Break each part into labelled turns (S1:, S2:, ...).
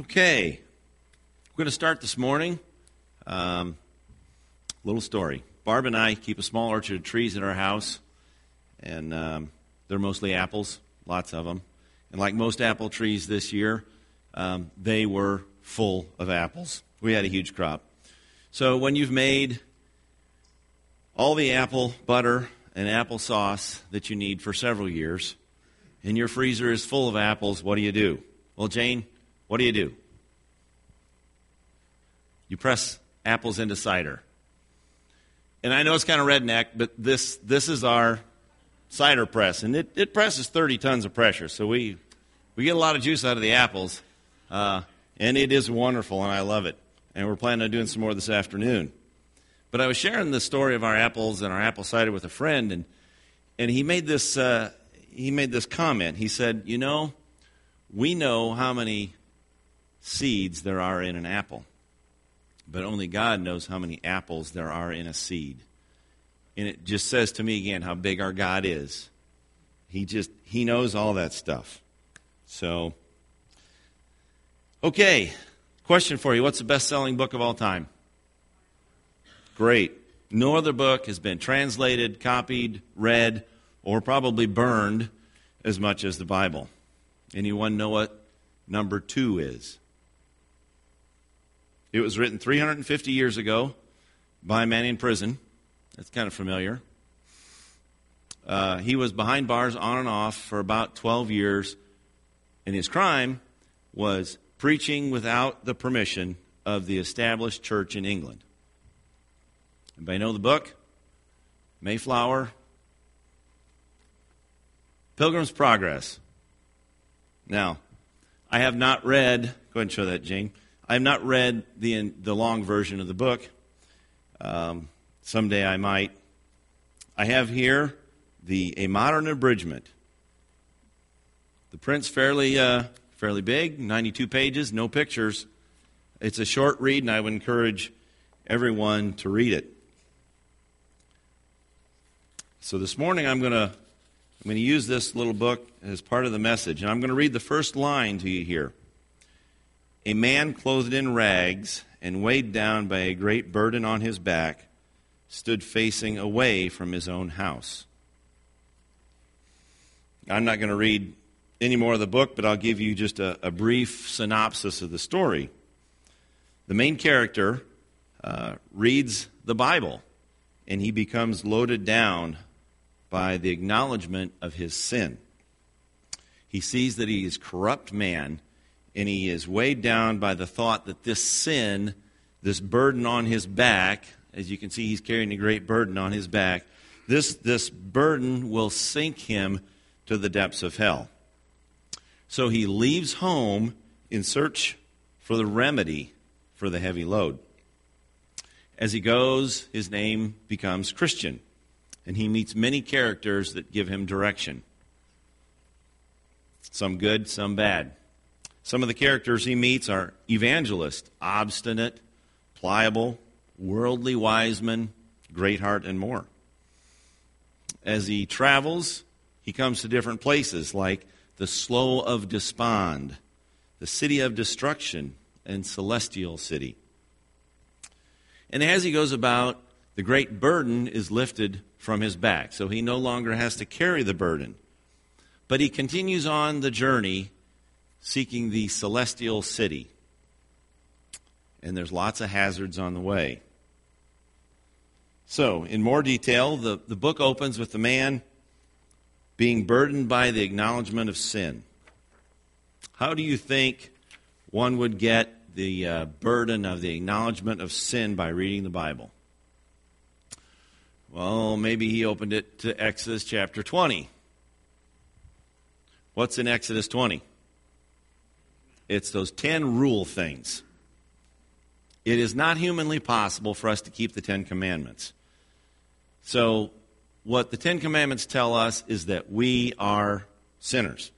S1: Okay, we're going to start this morning. Um, little story. Barb and I keep a small orchard of trees in our house, and um, they're mostly apples, lots of them. And like most apple trees this year, um, they were full of apples. We had a huge crop. So when you've made all the apple butter and apple sauce that you need for several years, and your freezer is full of apples, what do you do? Well, Jane, what do you do? You press apples into cider. And I know it's kind of redneck, but this, this is our cider press. And it, it presses 30 tons of pressure. So we, we get a lot of juice out of the apples. Uh, and it is wonderful, and I love it. And we're planning on doing some more this afternoon. But I was sharing the story of our apples and our apple cider with a friend, and, and he, made this, uh, he made this comment. He said, You know, we know how many seeds there are in an apple. But only God knows how many apples there are in a seed. And it just says to me again how big our God is. He just he knows all that stuff. So Okay, question for you. What's the best-selling book of all time? Great. No other book has been translated, copied, read, or probably burned as much as the Bible. Anyone know what number 2 is? It was written 350 years ago by a man in prison. That's kind of familiar. Uh, he was behind bars on and off for about 12 years, and his crime was preaching without the permission of the established church in England. Anybody know the book? Mayflower. Pilgrim's Progress. Now, I have not read, go ahead and show that, Jane. I have not read the, the long version of the book. Um, someday I might. I have here the a modern abridgment. The print's fairly uh, fairly big, 92 pages, no pictures. It's a short read, and I would encourage everyone to read it. So this morning I'm going to I'm going to use this little book as part of the message, and I'm going to read the first line to you here. A man clothed in rags and weighed down by a great burden on his back stood facing away from his own house. I'm not going to read any more of the book, but I'll give you just a, a brief synopsis of the story. The main character uh, reads the Bible, and he becomes loaded down by the acknowledgement of his sin. He sees that he is corrupt man and he is weighed down by the thought that this sin, this burden on his back, as you can see, he's carrying a great burden on his back. This, this burden will sink him to the depths of hell. So he leaves home in search for the remedy for the heavy load. As he goes, his name becomes Christian, and he meets many characters that give him direction. Some good, some bad. Some of the characters he meets are evangelist, obstinate, pliable, worldly wise wiseman, great heart, and more. As he travels, he comes to different places like the Slough of Despond, the city of destruction, and celestial city. And as he goes about, the great burden is lifted from his back, so he no longer has to carry the burden. But he continues on the journey seeking the celestial city. And there's lots of hazards on the way. So, in more detail, the, the book opens with the man being burdened by the acknowledgement of sin. How do you think one would get the uh, burden of the acknowledgement of sin by reading the Bible? Well, maybe he opened it to Exodus chapter 20. What's in Exodus 20? It's those 10 rule things. It is not humanly possible for us to keep the 10 commandments. So, what the Ten Commandments tell us is that we are sinners.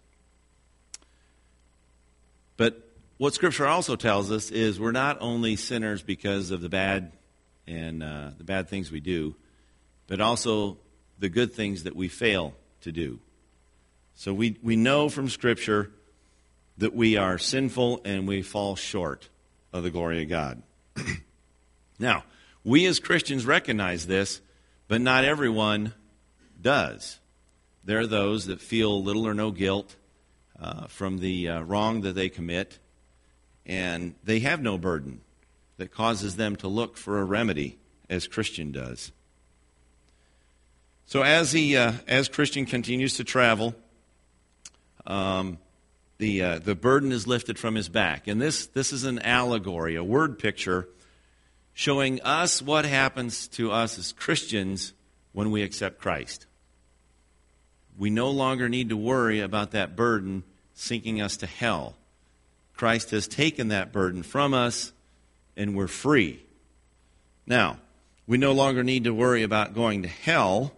S1: But what Scripture also tells us is we're not only sinners because of the bad and uh, the bad things we do, but also the good things that we fail to do. So we, we know from Scripture that we are sinful and we fall short of the glory of God. now, we as Christians recognize this, but not everyone does. There are those that feel little or no guilt uh, from the uh, wrong that they commit, and they have no burden that causes them to look for a remedy as Christian does. So as he, uh, as Christian continues to travel, um, the uh, the burden is lifted from his back, and this this is an allegory, a word picture, showing us what happens to us as Christians when we accept Christ. We no longer need to worry about that burden sinking us to hell. Christ has taken that burden from us, and we're free. Now, we no longer need to worry about going to hell,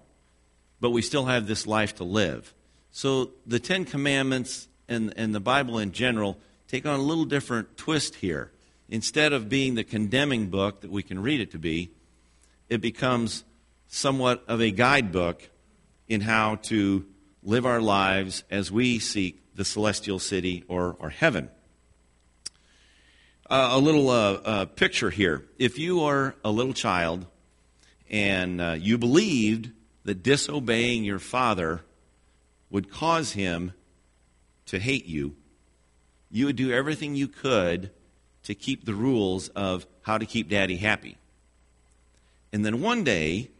S1: but we still have this life to live. So the Ten Commandments and, and the Bible in general take on a little different twist here. Instead of being the condemning book that we can read it to be, it becomes somewhat of a guidebook in how to live our lives as we seek the celestial city or, or heaven. Uh, a little uh, uh, picture here. If you are a little child and uh, you believed that disobeying your father would cause him to hate you, you would do everything you could to keep the rules of how to keep daddy happy. And then one day,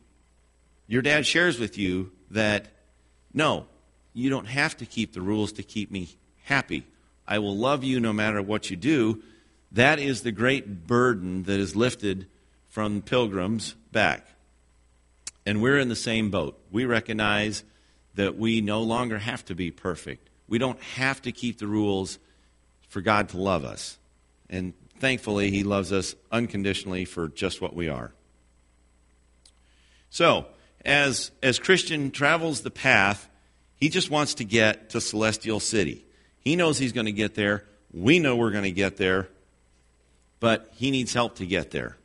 S1: your dad shares with you that, no, you don't have to keep the rules to keep me happy. I will love you no matter what you do. That is the great burden that is lifted from pilgrims back. And we're in the same boat. We recognize that we no longer have to be perfect. We don't have to keep the rules for God to love us. And thankfully, He loves us unconditionally for just what we are. So, as, as Christian travels the path, he just wants to get to Celestial City. He knows he's going to get there. We know we're going to get there. But he needs help to get there.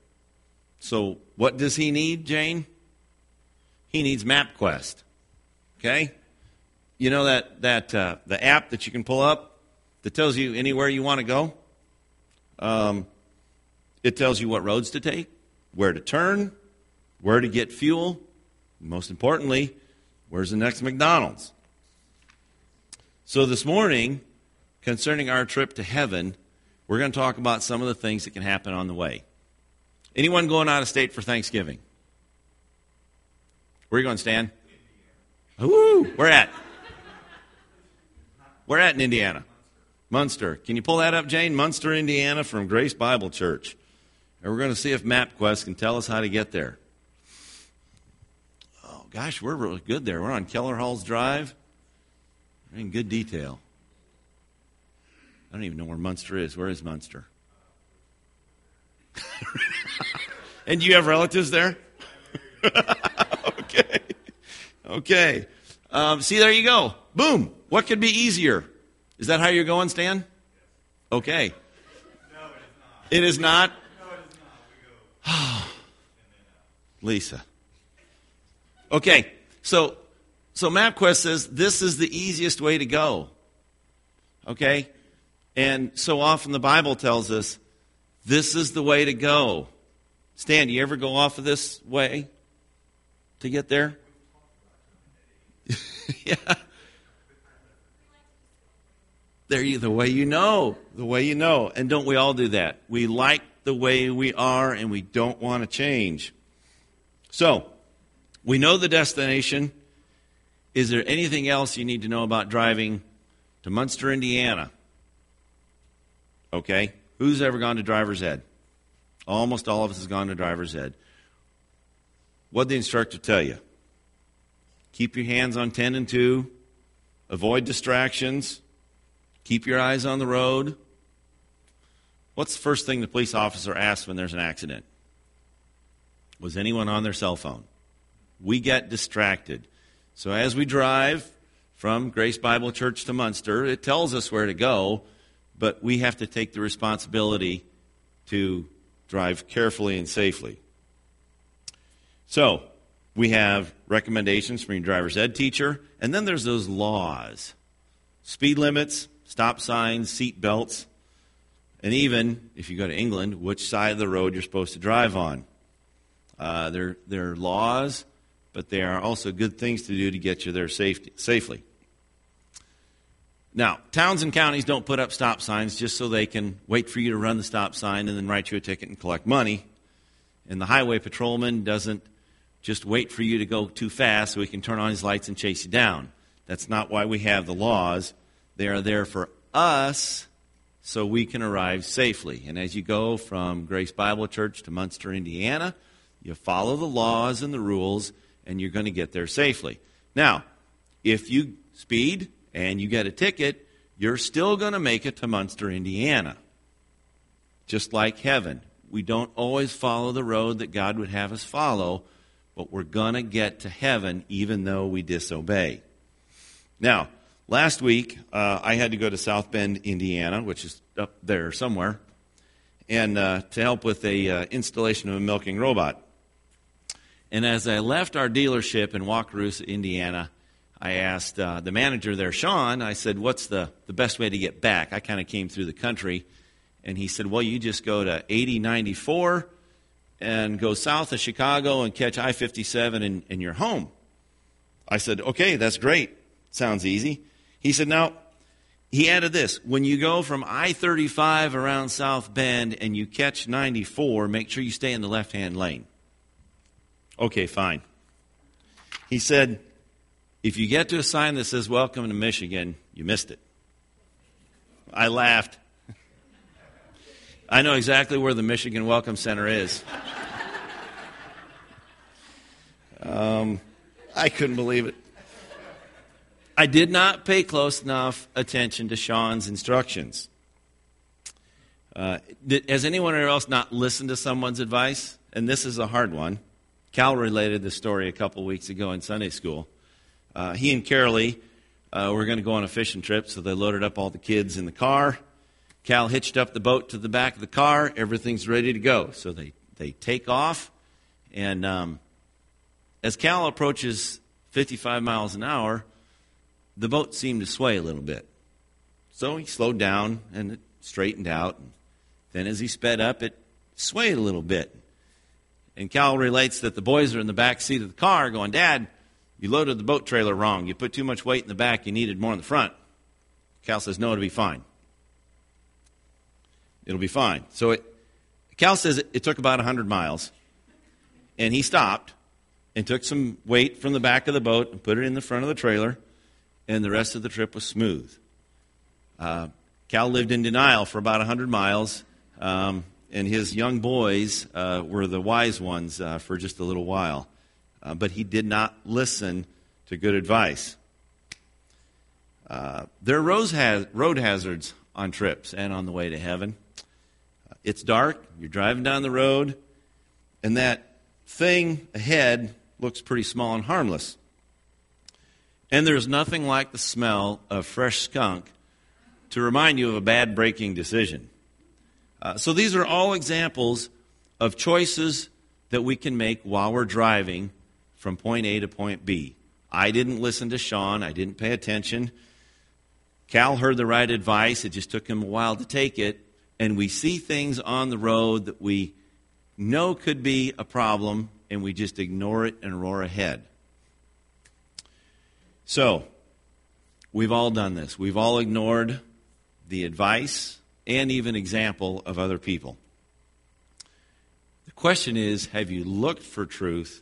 S1: So, what does he need, Jane? He needs MapQuest. Okay? You know that, that uh, the app that you can pull up that tells you anywhere you want to go? Um, it tells you what roads to take, where to turn, where to get fuel, most importantly, where's the next McDonald's? So this morning, concerning our trip to heaven, we're going to talk about some of the things that can happen on the way. Anyone going out of state for Thanksgiving? Where are you going, Stan? Woo! Where at? Where at in Indiana? Munster. Can you pull that up, Jane? Munster, Indiana, from Grace Bible Church. And we're going to see if MapQuest can tell us how to get there. Oh, gosh, we're really good there. We're on Keller Halls Drive. We're in good detail. I don't even know where Munster is. Where is Munster? and do you have relatives there? okay. Okay. Um, see, there you go. Boom. What could be easier? Is that how you're going, Stan? Okay.
S2: No, it is not.
S1: It is not?
S2: No, it is not. We go.
S1: Lisa. Okay. So, so MapQuest says this is the easiest way to go. Okay? And so often the Bible tells us this is the way to go. Stan, do you ever go off of this way to get there? yeah. There you the way you know. The way you know. And don't we all do that? We like the way we are and we don't want to change. So, we know the destination. Is there anything else you need to know about driving to Munster, Indiana? Okay. Who's ever gone to driver's ed? Almost all of us has gone to driver's ed. What did the instructor tell you? Keep your hands on 10 and 2. Avoid distractions. Keep your eyes on the road. What's the first thing the police officer asks when there's an accident? Was anyone on their cell phone? We get distracted. So as we drive from Grace Bible Church to Munster, it tells us where to go, but we have to take the responsibility to drive carefully and safely. So, we have recommendations from your driver's ed teacher, and then there's those laws speed limits, stop signs, seat belts, and even, if you go to England, which side of the road you're supposed to drive on. Uh, there, there are laws, but they are also good things to do to get you there safety, safely. Now, towns and counties don't put up stop signs just so they can wait for you to run the stop sign and then write you a ticket and collect money. And the highway patrolman doesn't just wait for you to go too fast so he can turn on his lights and chase you down. That's not why we have the laws. They are there for us so we can arrive safely. And as you go from Grace Bible Church to Munster, Indiana, you follow the laws and the rules, and you're going to get there safely. Now, if you speed and you get a ticket, you're still going to make it to Munster, Indiana. Just like heaven. We don't always follow the road that God would have us follow, but we're going to get to heaven even though we disobey. Now, last week uh, I had to go to South Bend, Indiana, which is up there somewhere, and uh, to help with a uh, installation of a milking robot. And as I left our dealership in Wakarusa, Indiana, I asked uh, the manager there, Sean, I said, what's the, the best way to get back? I kind of came through the country. And he said, well, you just go to 8094 and go south of Chicago and catch I 57 and, and you're home. I said, okay, that's great. Sounds easy. He said, now, he added this when you go from I 35 around South Bend and you catch 94, make sure you stay in the left hand lane. Okay, fine. He said, if you get to a sign that says, Welcome to Michigan, you missed it. I laughed. I know exactly where the Michigan Welcome Center is. Um, I couldn't believe it. I did not pay close enough attention to Sean's instructions. Uh, has anyone else not listened to someone's advice? And this is a hard one. Cal related the story a couple weeks ago in Sunday school. Uh, he and Carolee uh, were going to go on a fishing trip, so they loaded up all the kids in the car. Cal hitched up the boat to the back of the car. Everything's ready to go. So they, they take off. And um, as Cal approaches 55 miles an hour, the boat seemed to sway a little bit. So he slowed down and it straightened out. And Then as he sped up, it swayed a little bit. And Cal relates that the boys are in the back seat of the car going, Dad, you loaded the boat trailer wrong. You put too much weight in the back. You needed more in the front. Cal says, No, it'll be fine. It'll be fine. So it, Cal says it, it took about 100 miles. And he stopped and took some weight from the back of the boat and put it in the front of the trailer. And the rest of the trip was smooth. Uh, Cal lived in denial for about 100 miles. Um, and his young boys uh, were the wise ones uh, for just a little while. Uh, but he did not listen to good advice. Uh, there are road, hazards on trips and on the way to heaven. Uh, it's dark, you're driving down the road, and that thing ahead looks pretty small and harmless. And there's nothing like the smell of fresh skunk to remind you of a bad breaking decision. Uh, so these are all examples of choices that we can make while we're driving from point A to point B. I didn't listen to Sean, I didn't pay attention. Cal heard the right advice, it just took him a while to take it. And we see things on the road that we know could be a problem, and we just ignore it and roar ahead. So, we've all done this. We've all ignored the advice and even example of other people. The question is have you looked for truth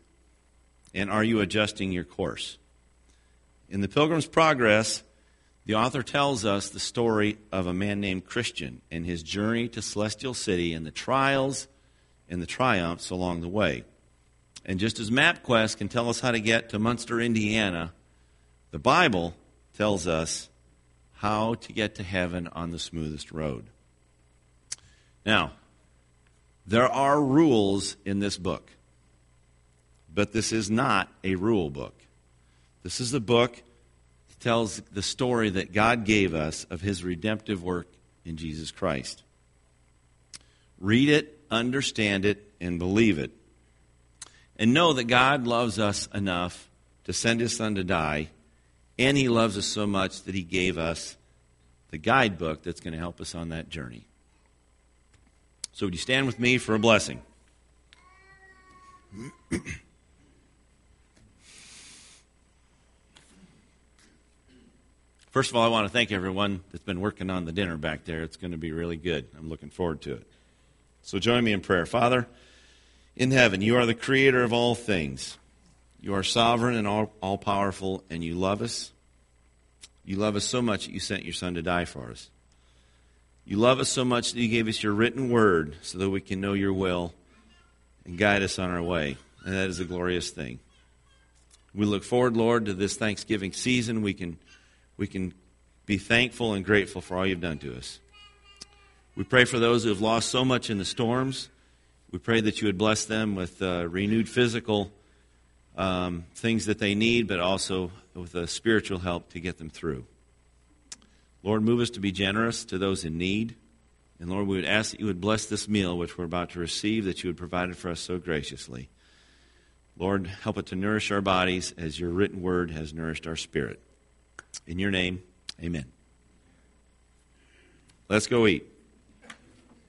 S1: and are you adjusting your course? In the Pilgrim's Progress, the author tells us the story of a man named Christian and his journey to Celestial City and the trials and the triumphs along the way. And just as MapQuest can tell us how to get to Munster, Indiana, the Bible tells us how to get to heaven on the smoothest road. Now, there are rules in this book, but this is not a rule book. This is a book that tells the story that God gave us of his redemptive work in Jesus Christ. Read it, understand it, and believe it. And know that God loves us enough to send his son to die and he loves us so much that he gave us the guidebook that's going to help us on that journey. So, would you stand with me for a blessing? First of all, I want to thank everyone that's been working on the dinner back there. It's going to be really good. I'm looking forward to it. So join me in prayer. Father, in heaven, you are the creator of all things. You are sovereign and all, all powerful, and you love us. You love us so much that you sent your Son to die for us. You love us so much that you gave us your written word so that we can know your will and guide us on our way. And that is a glorious thing. We look forward, Lord, to this Thanksgiving season. We can we can be thankful and grateful for all you've done to us. We pray for those who have lost so much in the storms. We pray that you would bless them with uh, renewed physical um, things that they need, but also with a spiritual help to get them through. Lord, move us to be generous to those in need. And Lord, we would ask that you would bless this meal which we're about to receive, that you would provide it for us so graciously. Lord, help it to nourish our bodies as your written word has nourished our spirit. In your name, amen. Let's go eat.